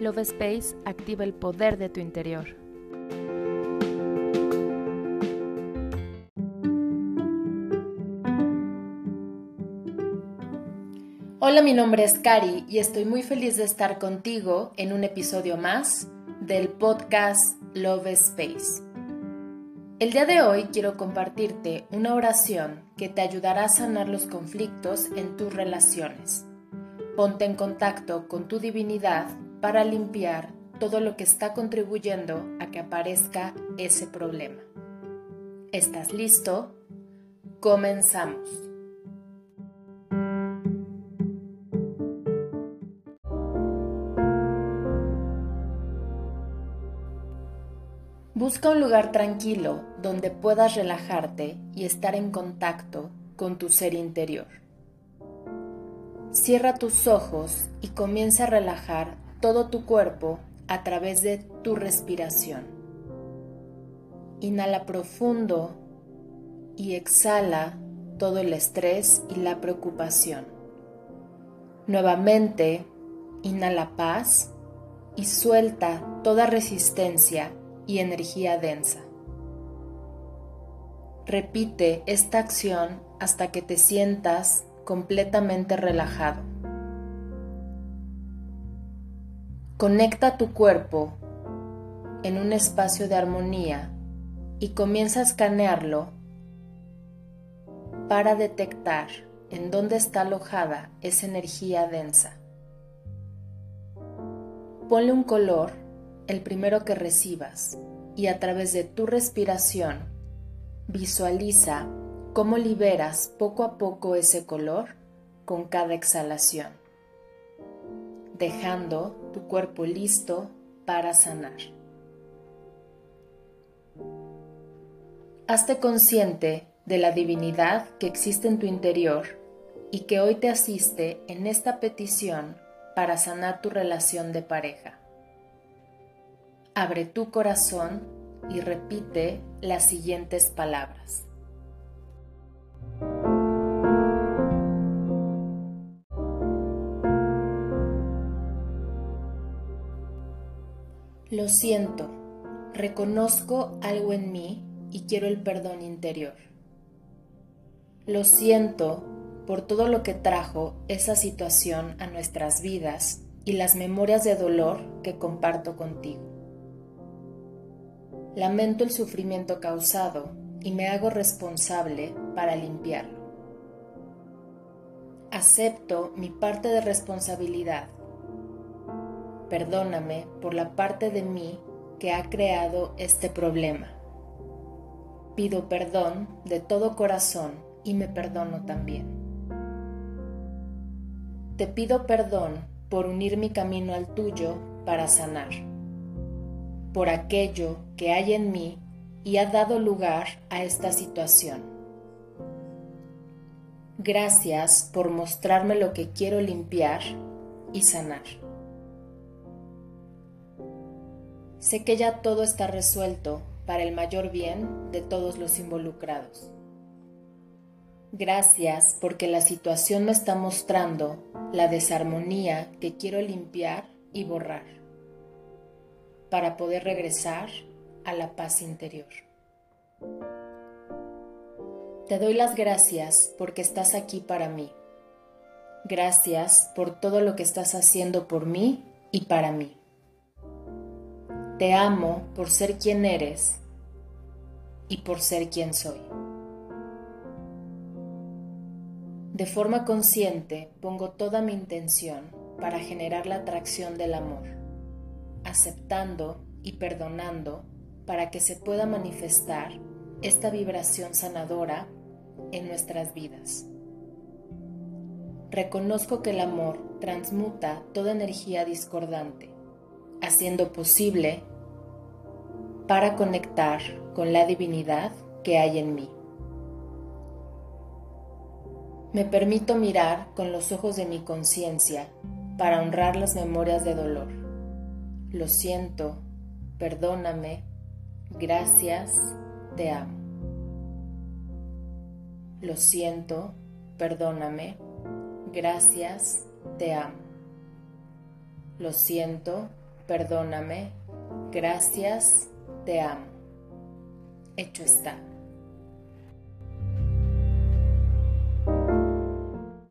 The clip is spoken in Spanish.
Love Space activa el poder de tu interior. Hola, mi nombre es Cari y estoy muy feliz de estar contigo en un episodio más del podcast Love Space. El día de hoy quiero compartirte una oración que te ayudará a sanar los conflictos en tus relaciones. Ponte en contacto con tu divinidad para limpiar todo lo que está contribuyendo a que aparezca ese problema. ¿Estás listo? Comenzamos. Busca un lugar tranquilo donde puedas relajarte y estar en contacto con tu ser interior. Cierra tus ojos y comienza a relajar todo tu cuerpo a través de tu respiración. Inhala profundo y exhala todo el estrés y la preocupación. Nuevamente, inhala paz y suelta toda resistencia y energía densa. Repite esta acción hasta que te sientas completamente relajado. Conecta tu cuerpo en un espacio de armonía y comienza a escanearlo para detectar en dónde está alojada esa energía densa. Ponle un color, el primero que recibas, y a través de tu respiración visualiza cómo liberas poco a poco ese color con cada exhalación, dejando tu cuerpo listo para sanar. Hazte consciente de la divinidad que existe en tu interior y que hoy te asiste en esta petición para sanar tu relación de pareja. Abre tu corazón y repite las siguientes palabras. Lo siento, reconozco algo en mí y quiero el perdón interior. Lo siento por todo lo que trajo esa situación a nuestras vidas y las memorias de dolor que comparto contigo. Lamento el sufrimiento causado y me hago responsable para limpiarlo. Acepto mi parte de responsabilidad perdóname por la parte de mí que ha creado este problema. Pido perdón de todo corazón y me perdono también. Te pido perdón por unir mi camino al tuyo para sanar, por aquello que hay en mí y ha dado lugar a esta situación. Gracias por mostrarme lo que quiero limpiar y sanar. Sé que ya todo está resuelto para el mayor bien de todos los involucrados. Gracias porque la situación me está mostrando la desarmonía que quiero limpiar y borrar para poder regresar a la paz interior. Te doy las gracias porque estás aquí para mí. Gracias por todo lo que estás haciendo por mí y para mí. Te amo por ser quien eres y por ser quien soy. De forma consciente pongo toda mi intención para generar la atracción del amor, aceptando y perdonando para que se pueda manifestar esta vibración sanadora en nuestras vidas. Reconozco que el amor transmuta toda energía discordante, haciendo posible para conectar con la divinidad que hay en mí. Me permito mirar con los ojos de mi conciencia para honrar las memorias de dolor. Lo siento, perdóname, gracias, te amo. Lo siento, perdóname, gracias, te amo. Lo siento, perdóname, gracias, te amo. Hecho está.